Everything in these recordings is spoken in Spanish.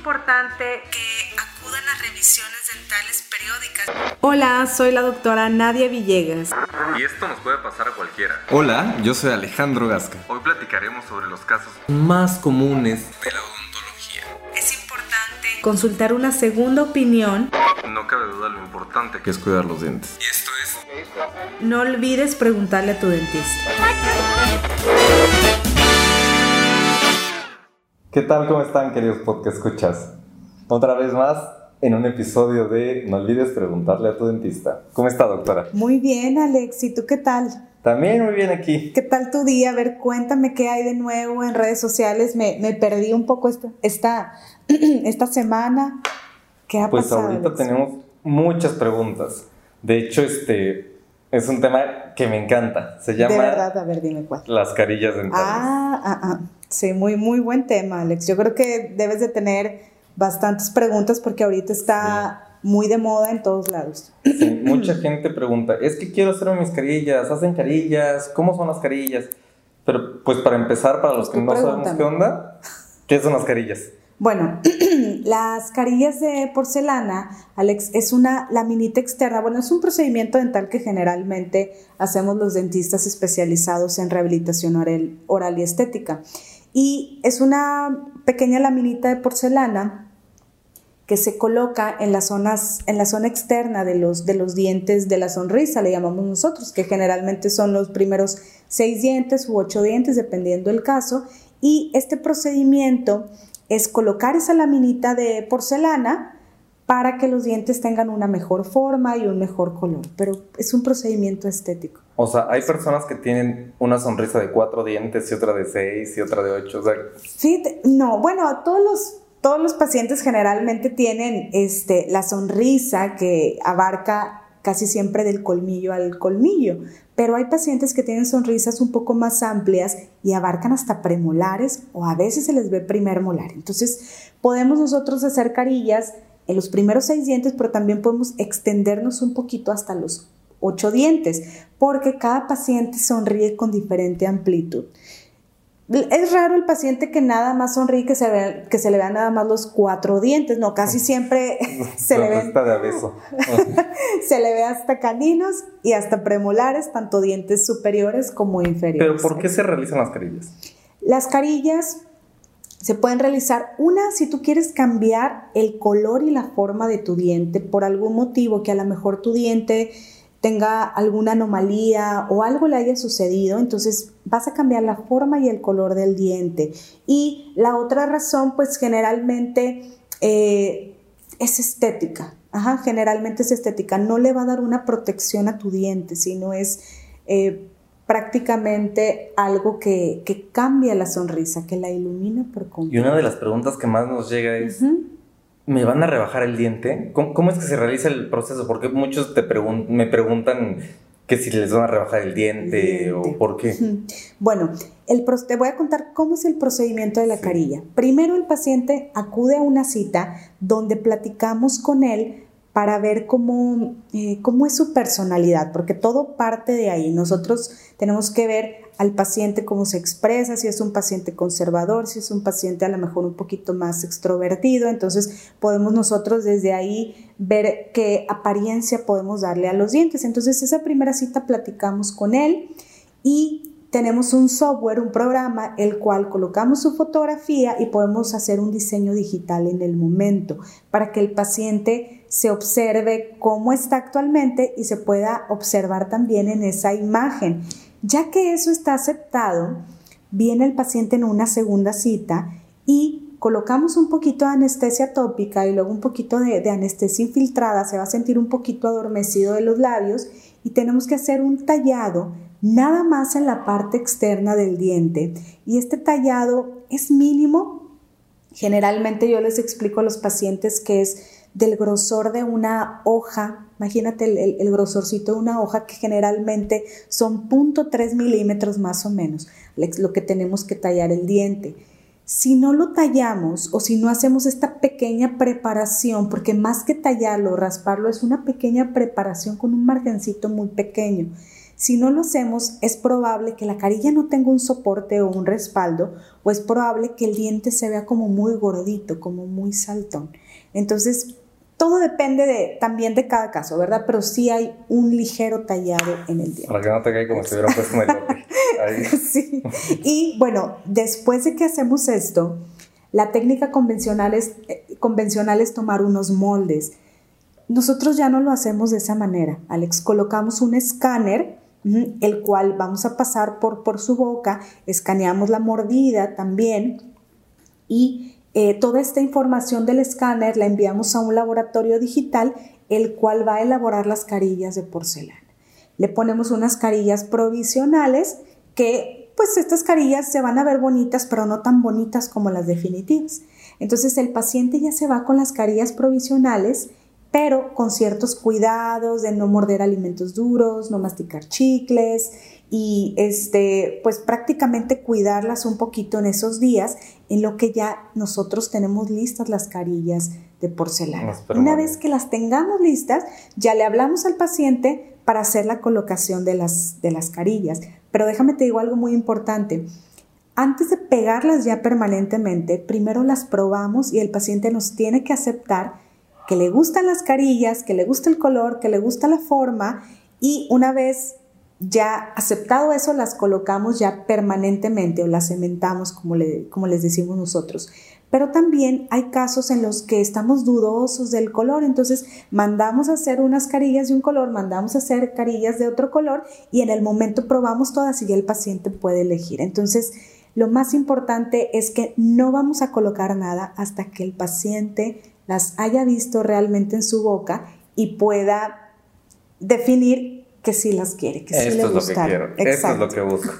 importante que acudan a revisiones dentales periódicas. Hola, soy la doctora Nadia Villegas. Y esto nos puede pasar a cualquiera. Hola, yo soy Alejandro Gasca. Hoy platicaremos sobre los casos más comunes de la odontología. Es importante Consultar una segunda opinión. No cabe duda lo importante que es cuidar los dientes. Y esto es No olvides preguntarle a tu dentista. ¿Qué tal? ¿Cómo están, queridos podcast escuchas? Otra vez más en un episodio de No olvides preguntarle a tu dentista. ¿Cómo está, doctora? Muy bien, Alex. ¿Y tú qué tal? También muy bien aquí. ¿Qué tal tu día? A ver, cuéntame qué hay de nuevo en redes sociales. Me, me perdí un poco esta, esta, esta semana. ¿Qué ha Pues pasado? ahorita Alex? tenemos muchas preguntas. De hecho, este es un tema que me encanta. Se llama De verdad, a ver, dime cuál. las carillas dentales. Ah, ah, ah. Sí, muy, muy buen tema, Alex. Yo creo que debes de tener bastantes preguntas porque ahorita está muy de moda en todos lados. Sí, mucha gente pregunta, es que quiero hacerme mis carillas, ¿hacen carillas? ¿Cómo son las carillas? Pero pues para empezar, para los que no sabemos qué onda, ¿qué son las carillas? Bueno, las carillas de porcelana, Alex, es una laminita externa. Bueno, es un procedimiento dental que generalmente hacemos los dentistas especializados en rehabilitación oral, y estética. Y es una pequeña laminita de porcelana que se coloca en las zonas, en la zona externa de los, de los dientes de la sonrisa, le llamamos nosotros, que generalmente son los primeros seis dientes u ocho dientes, dependiendo del caso. Y este procedimiento es colocar esa laminita de porcelana para que los dientes tengan una mejor forma y un mejor color, pero es un procedimiento estético. O sea, hay personas que tienen una sonrisa de cuatro dientes y otra de seis y otra de ocho. O sea, Fíjate, no, bueno, todos los, todos los pacientes generalmente tienen este, la sonrisa que abarca casi siempre del colmillo al colmillo, pero hay pacientes que tienen sonrisas un poco más amplias y abarcan hasta premolares o a veces se les ve primer molar. Entonces, podemos nosotros hacer carillas en los primeros seis dientes, pero también podemos extendernos un poquito hasta los ocho dientes, porque cada paciente sonríe con diferente amplitud. Es raro el paciente que nada más sonríe, que se, ve, que se le vean nada más los cuatro dientes, no, casi siempre se le, ven, se le ve hasta caninos y hasta premolares, tanto dientes superiores como Pero inferiores. ¿por qué se realizan las carillas? Las carillas se pueden realizar una si tú quieres cambiar el color y la forma de tu diente por algún motivo que a lo mejor tu diente tenga alguna anomalía o algo le haya sucedido, entonces vas a cambiar la forma y el color del diente. Y la otra razón, pues generalmente eh, es estética. Ajá, generalmente es estética. No le va a dar una protección a tu diente, sino es eh, prácticamente algo que, que cambia la sonrisa, que la ilumina por Y completo. una de las preguntas que más nos llega es. ¿Me van a rebajar el diente? ¿Cómo, cómo es que se realiza el proceso? Porque muchos te pregun- me preguntan que si les van a rebajar el diente, Diente. o por qué. Bueno, el te voy a contar cómo es el procedimiento de la carilla. Primero el paciente acude a una cita donde platicamos con él para ver cómo, eh, cómo es su personalidad, porque todo parte de ahí. Nosotros tenemos que ver al paciente cómo se expresa, si es un paciente conservador, si es un paciente a lo mejor un poquito más extrovertido, entonces podemos nosotros desde ahí ver qué apariencia podemos darle a los dientes. Entonces esa primera cita platicamos con él y tenemos un software, un programa, el cual colocamos su fotografía y podemos hacer un diseño digital en el momento para que el paciente se observe cómo está actualmente y se pueda observar también en esa imagen. Ya que eso está aceptado, viene el paciente en una segunda cita y colocamos un poquito de anestesia tópica y luego un poquito de, anestesia infiltrada, se va a sentir un poquito adormecido de los labios y tenemos que hacer un tallado nada más en la parte externa del diente. Y este tallado es mínimo. Generalmente yo les explico a los pacientes que es del grosor de una hoja. Imagínate el, el, grosorcito de una hoja que generalmente son 0.3 milímetros más o menos, lo que tenemos que tallar el diente. Si no lo tallamos o si no hacemos esta pequeña preparación, porque más que tallarlo, rasparlo es una pequeña preparación con un margencito muy pequeño. Si no lo hacemos, es probable que la carilla no tenga un soporte o un respaldo, o es probable que el diente se vea como muy gordito, como muy saltón. Entonces, todo depende de, también de cada caso, ¿verdad? Pero sí hay un ligero tallado en el diente. Para que no te caiga como si hubiera puesto un. Sí. Y bueno, después de que hacemos esto, la técnica convencional es, eh, convencional es tomar unos moldes. Nosotros ya no lo hacemos de esa manera, Alex. Colocamos un escáner, el cual vamos a pasar por, por su boca, escaneamos la mordida también y eh, toda esta información del escáner la enviamos a un laboratorio digital, el cual va a elaborar las carillas de porcelana. Le ponemos unas carillas provisionales que, pues estas carillas se van a ver bonitas, pero no tan bonitas como las definitivas. Entonces el paciente ya se va con las carillas provisionales, pero con ciertos cuidados de no morder alimentos duros, no masticar chicles y este, pues prácticamente cuidarlas un poquito en esos días, en lo que ya nosotros tenemos listas las carillas de porcelana. Una vez que las tengamos listas, ya le hablamos al paciente para hacer la colocación de las, de las carillas. Pero déjame te digo algo muy importante. Antes de pegarlas ya permanentemente, primero las probamos y el paciente nos tiene que aceptar que le gustan las carillas, que le gusta el color, que le gusta la forma y una vez ya aceptado eso, las colocamos ya permanentemente o las cementamos como, le- como les decimos nosotros. Pero también hay casos en los que estamos dudosos del color, entonces mandamos a hacer unas carillas de un color, mandamos a hacer carillas de otro color y en el momento probamos todas y ya el paciente puede elegir. Entonces, lo más importante es que no vamos a colocar nada hasta que el paciente las haya visto realmente en su boca y pueda definir que sí las quiere, que sí Esto le es lo que quiero. Esto es lo que busco.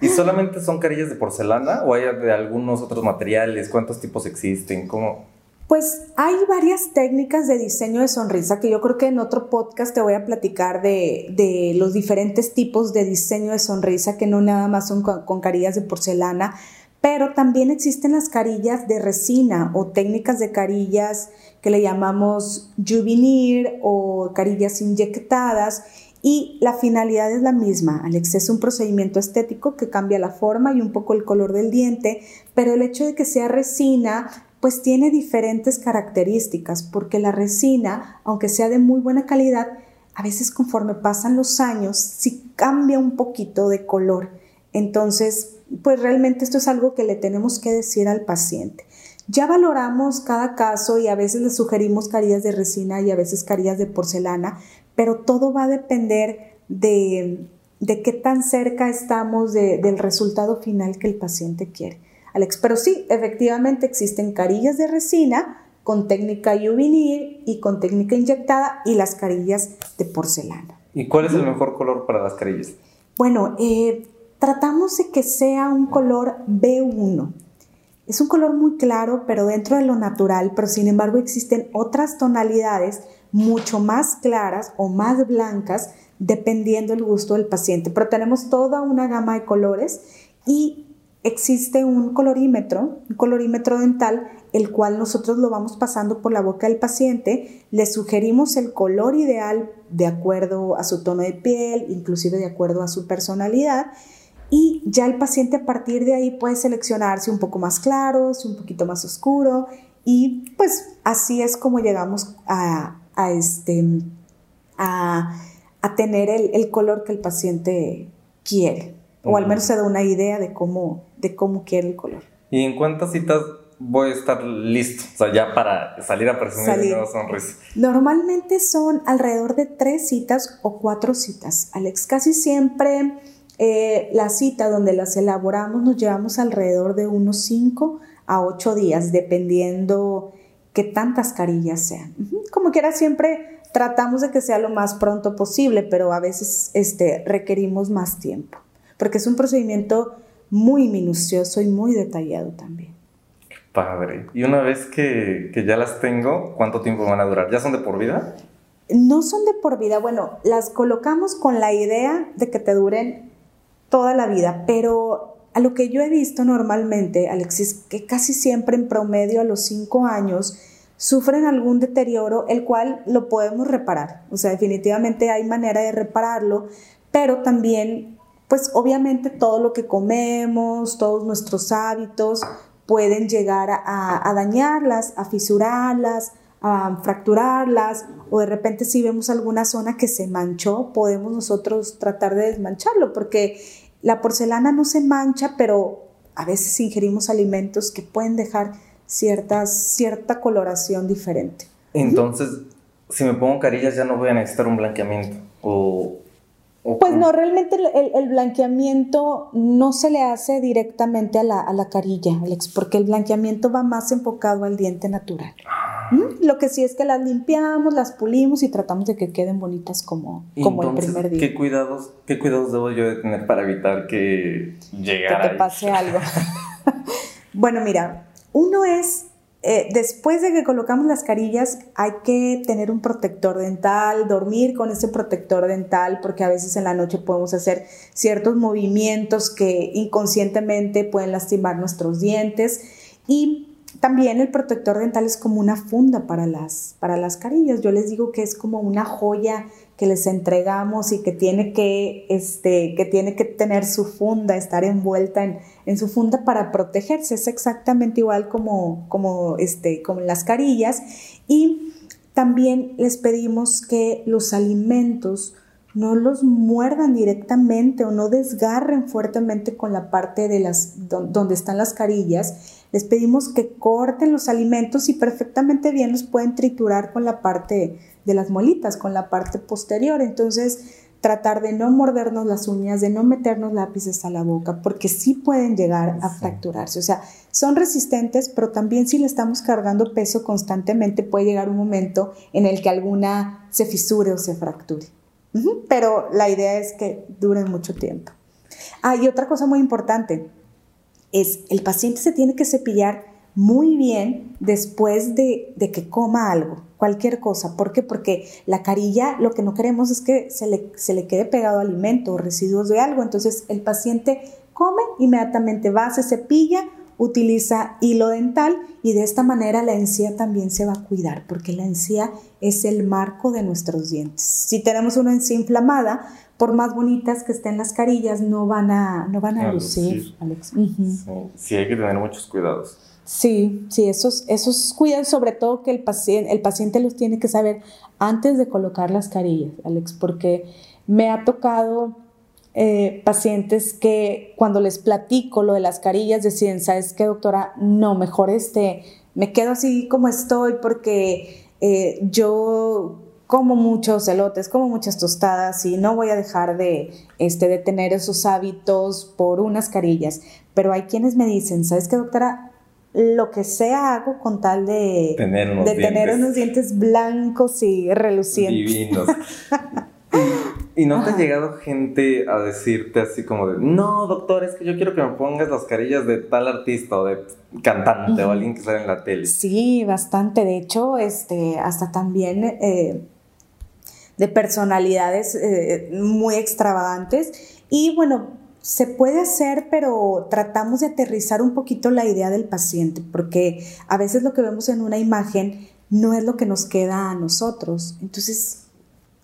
¿Y solamente son carillas de porcelana o hay de algunos otros materiales? ¿Cuántos tipos existen? ¿Cómo? Pues hay varias técnicas de diseño de sonrisa que yo creo que en otro podcast te voy a platicar de, de los diferentes tipos de diseño de sonrisa que no nada más son con, con carillas de porcelana, pero también existen las carillas de resina o técnicas de carillas que le llamamos juvenir o carillas inyectadas y la finalidad es la misma, Alex, es un procedimiento estético que cambia la forma y un poco el color del diente, pero el hecho de que sea resina pues tiene diferentes características, porque la resina, aunque sea de muy buena calidad, a veces conforme pasan los años, sí cambia un poquito de color. Entonces, pues realmente esto es algo que le tenemos que decir al paciente. Ya valoramos cada caso y a veces le sugerimos carillas de resina y a veces carillas de porcelana, pero todo va a depender de, de qué tan cerca estamos de- del resultado final que el paciente quiere. Alex, pero sí, efectivamente existen carillas de resina con técnica UV y con técnica inyectada y las carillas de porcelana. ¿Y cuál es el mejor color para las carillas? Bueno, eh, tratamos de que sea un color B1. Es un color muy claro, pero dentro de lo natural, pero sin embargo existen otras tonalidades mucho más claras o más blancas dependiendo el gusto del paciente. Pero tenemos toda una gama de colores y existe un colorímetro, un colorímetro dental, el cual nosotros lo vamos pasando por la boca del paciente, le sugerimos el color ideal de acuerdo a su tono de piel, inclusive de acuerdo a su personalidad, y ya el paciente a partir de ahí puede seleccionar si un poco más claro, un poquito más oscuro, y pues así es como llegamos a, a este, a, a tener el, el color que el paciente quiere, o al menos se da una idea de cómo, de cómo quiere el color. ¿Y en cuántas citas voy a estar listo? O sea, ya para salir a presumir Salir. nueva sonrisa. Normalmente son alrededor de tres citas o cuatro citas, Alex. Casi siempre eh, la cita donde las elaboramos nos llevamos alrededor de unos cinco a ocho días, dependiendo qué tantas carillas sean. Como quiera, siempre tratamos de que sea lo más pronto posible, pero a veces este, requerimos más tiempo, porque es un procedimiento muy minucioso y muy detallado también. Padre. Y una vez que, que ya las tengo, ¿cuánto tiempo van a durar? ¿Ya son de por vida? No son de por vida, bueno, las colocamos con la idea de que te duren toda la vida, pero a lo que yo he visto normalmente, Alexis, que casi siempre en promedio a los cinco años sufren algún deterioro, el cual lo podemos reparar. O sea, definitivamente hay manera de repararlo, pero también, pues obviamente todo lo que comemos, todos nuestros hábitos pueden llegar a, a dañarlas, a fisurarlas, a fracturarlas o de repente si vemos alguna zona que se manchó, podemos nosotros tratar de desmancharlo porque la porcelana no se mancha, pero a veces ingerimos alimentos que pueden dejar ciertas, cierta coloración diferente. Entonces, si me pongo carillas ya no voy a necesitar un blanqueamiento. Pues no, realmente el, blanqueamiento no se le hace directamente a la, a la carilla, Alex, porque el blanqueamiento va más enfocado al diente natural. Ah. Lo que sí es que las limpiamos, las pulimos y tratamos de que queden bonitas como, como el primer día. ¿qué cuidados, ¿Qué cuidados debo yo de tener para evitar que llegara? Que te pase algo. bueno, mira, uno es, eh, después de que colocamos las carillas, hay que tener un protector dental, dormir con ese protector dental, porque a veces en la noche podemos hacer ciertos movimientos que inconscientemente pueden lastimar nuestros dientes. Y también el protector dental es como una funda para las, para las carillas. Yo les digo que es como una joya que les entregamos y que tiene que, este, que, tiene que tener su funda, estar envuelta en, en, su funda para protegerse. Es exactamente igual como, como, este, como las carillas. Y también les pedimos que los alimentos no los muerdan directamente o no desgarren fuertemente con la parte de las donde están las carillas les pedimos que corten los alimentos y perfectamente bien los pueden triturar con la parte de las molitas, con la parte posterior. Entonces, tratar de no mordernos las uñas, de no meternos lápices a la boca, porque sí pueden llegar a fracturarse. O sea, son resistentes, pero también si le estamos cargando peso constantemente, puede llegar un momento en el que alguna se fisure o se fracture. Pero la idea es que duren mucho tiempo. Ah, y otra cosa muy importante, es el paciente se tiene que cepillar muy bien después de, que coma algo, cualquier cosa. ¿Por qué? Porque la carilla lo que no queremos es que se le, se le quede pegado alimento o residuos de algo. Entonces el paciente come, inmediatamente va, se cepilla, utiliza hilo dental y de esta manera la encía también se va a cuidar porque la encía es el marco de nuestros dientes. Si tenemos una encía inflamada, por más bonitas que estén las carillas, no van a, no van a, lucir, Alex. sí, hay que tener muchos cuidados. Sí, sí, esos, esos cuidados, sobre todo que el paciente, el paciente los tiene que saber antes de colocar las carillas, Alex, porque me ha tocado eh, pacientes que cuando les platico lo de las carillas deciden, ¿sabes qué, doctora? No, mejor este, me quedo así como estoy porque eh, yo como muchos elotes, como muchas tostadas y no voy a dejar de, este, de tener esos hábitos por unas carillas. Pero hay quienes me dicen, ¿sabes qué, doctora? Lo que sea hago con tal de tener unos, de dientes. Tener unos dientes blancos y relucientes. Divinos. ¿Y no te ha llegado gente a decirte así como de, no, doctor, es que yo quiero que me pongas las carillas de tal artista o de cantante o alguien que sale en la tele? Sí, bastante. De hecho, este, hasta también eh, de personalidades eh, muy extravagantes. Y bueno, se puede hacer, pero tratamos de aterrizar un poquito la idea del paciente, porque a veces lo que vemos en una imagen no es lo que nos queda a nosotros. Entonces,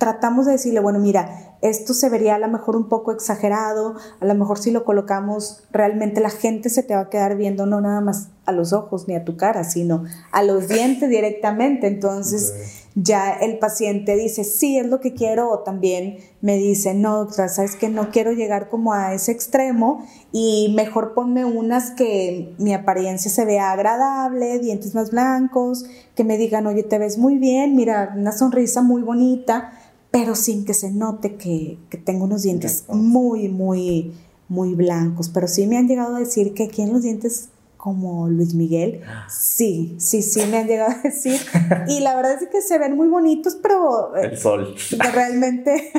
tratamos de decirle, bueno, mira, esto se vería a lo mejor un poco exagerado, a lo mejor si lo colocamos, realmente la gente se te va a quedar viendo no nada más a los ojos ni a tu cara, sino a los dientes directamente. Entonces ya el paciente dice, sí, es lo que quiero, o también me dice, no, doctora, sabes que no quiero llegar como a ese extremo y mejor ponme unas que mi apariencia se vea agradable, dientes más blancos, que me digan, oye, te ves muy bien, mira, una sonrisa muy bonita, pero sin que se note que, que tengo unos dientes muy, muy, muy blancos. Pero sí me han llegado a decir que aquí en los dientes como Luis Miguel. Sí, sí, sí, me han llegado a decir. Y la verdad es que se ven muy bonitos, pero... Eh, el sol. Realmente,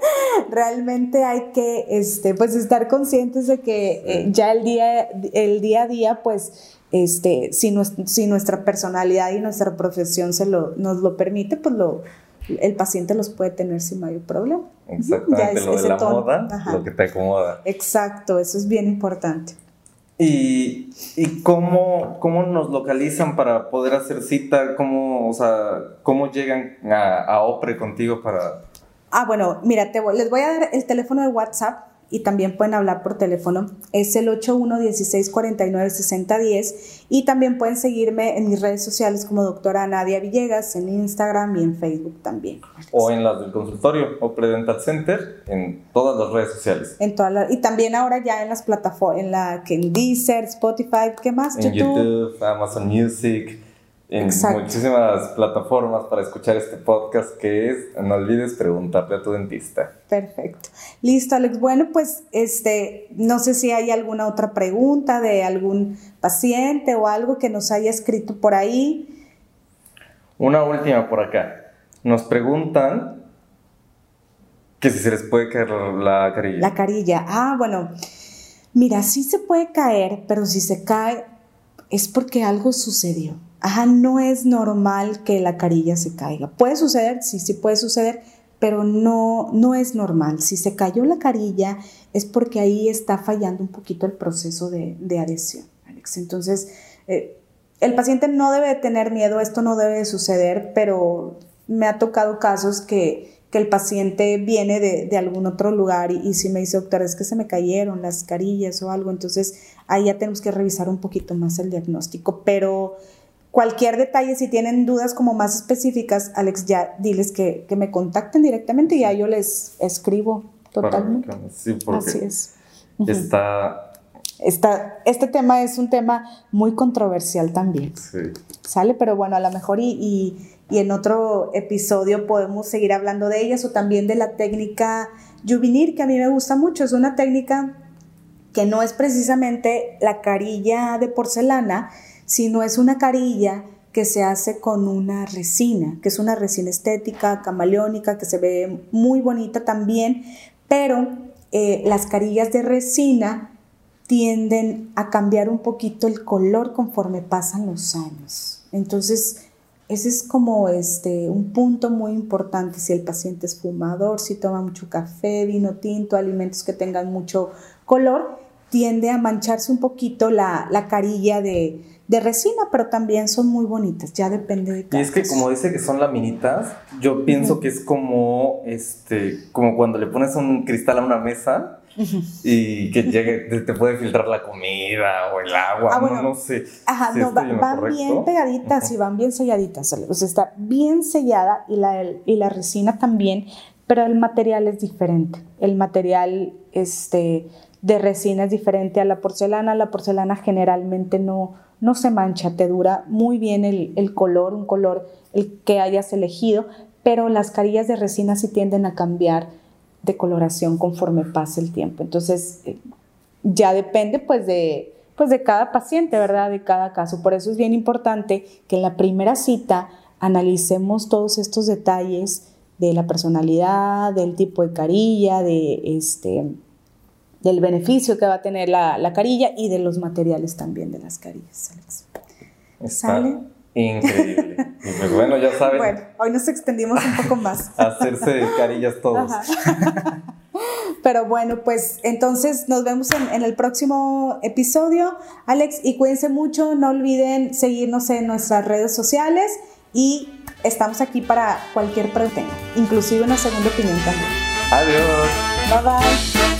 realmente hay que este, pues estar conscientes de que eh, ya el día, el día a día, pues, este, si, si nuestra personalidad y nuestra profesión se lo, nos lo permite, pues lo, el paciente los puede tener sin mayor problema. Exactamente, lo de la moda, lo que te acomoda. Exacto, eso es bien importante. ¿Y, y cómo, cómo, nos localizan para poder hacer cita? ¿Cómo, o sea, cómo llegan a, a OPRE contigo para...? Ah, bueno, mira, te voy- les voy a dar el teléfono de WhatsApp y también pueden hablar por teléfono. Es el 8116496010 y también pueden seguirme en mis redes sociales como doctora Nadia Villegas en Instagram y en Facebook también. O en las del consultorio o Predental Center, en todas las redes sociales. En todas las- y también ahora ya en las plataformas, en la que en Deezer, Spotify, ¿qué más? En YouTube, Amazon Music, en Exacto. muchísimas plataformas para escuchar este podcast que es No olvides preguntarle a tu dentista. Perfecto. Listo, Alex. Bueno, pues este, no sé si hay alguna otra pregunta de algún paciente o algo que nos haya escrito por ahí. Una última por acá. Nos preguntan que si se les puede caer la carilla. La carilla. Ah, bueno. Mira, sí se puede caer, pero si se cae es porque algo sucedió. Ajá, no es normal que la carilla se caiga. Puede suceder, sí, sí puede suceder, pero no, no es normal. Si se cayó la carilla es porque ahí está fallando un poquito el proceso de, adhesión, Alex. Entonces, eh, el paciente no debe de tener miedo, esto no debe de suceder, pero me ha tocado casos que, que el paciente viene de, de algún otro lugar y, y si me dice, doctor, es que se me cayeron las carillas o algo, entonces ahí ya tenemos que revisar un poquito más el diagnóstico, pero cualquier detalle, si tienen dudas como más específicas, Alex, ya diles que, que me contacten directamente y ya yo les escribo totalmente. Para- Sí, porque Así es. está... Esta- este tema es un tema muy controversial también. sí. ¿Sale? Pero bueno, a lo mejor y, y- y en otro episodio podemos seguir hablando de ellas o también de la técnica Juvinir, que a mí me gusta mucho. Es una técnica que no es precisamente la carilla de porcelana, sino es una carilla que se hace con una resina, que es una resina estética, camaleónica, que se ve muy bonita también, pero eh, las carillas de resina tienden a cambiar un poquito el color conforme pasan los años. Entonces, ese es como este, un punto muy importante si el paciente es fumador, si toma mucho café, vino tinto, alimentos que tengan mucho color, tiende a mancharse un poquito la, la carilla de, de resina, pero también son muy bonitas, ya depende de Y cada es que como dice que son laminitas, yo pienso que es como este, como cuando le pones un cristal a una mesa y que llegue, te, puede filtrar la comida o el agua, Ah, no, bueno. no sé. Ajá, si no, va- van correcto. bien pegaditas y Ujú. van bien selladitas. O sea, está bien sellada y la, y la resina también, pero el material es diferente. El material este, de resina es diferente a la porcelana. La porcelana generalmente no, no se mancha, te dura muy bien el, el color, un color el que hayas elegido, pero las carillas de resina sí tienden a cambiar de coloración conforme pase el tiempo. Entonces, eh, ya depende pues de, pues de cada paciente, ¿verdad? De cada caso. Por eso es bien importante que en la primera cita analicemos todos estos detalles de la personalidad, del tipo de carilla, de este, del beneficio que va a tener la, la carilla y de los materiales también de las carillas, Alex. Está ¿Sale? increíble. y pues bueno, ya saben, Bueno, hoy nos extendimos un poco más. hacerse carillas todos. Ajá. Pero bueno, pues entonces nos vemos en, en el próximo episodio, Alex, y cuídense mucho, no olviden seguirnos en nuestras redes sociales y estamos aquí para cualquier pregunta, inclusive una segunda opinión también. Adiós. Bye bye.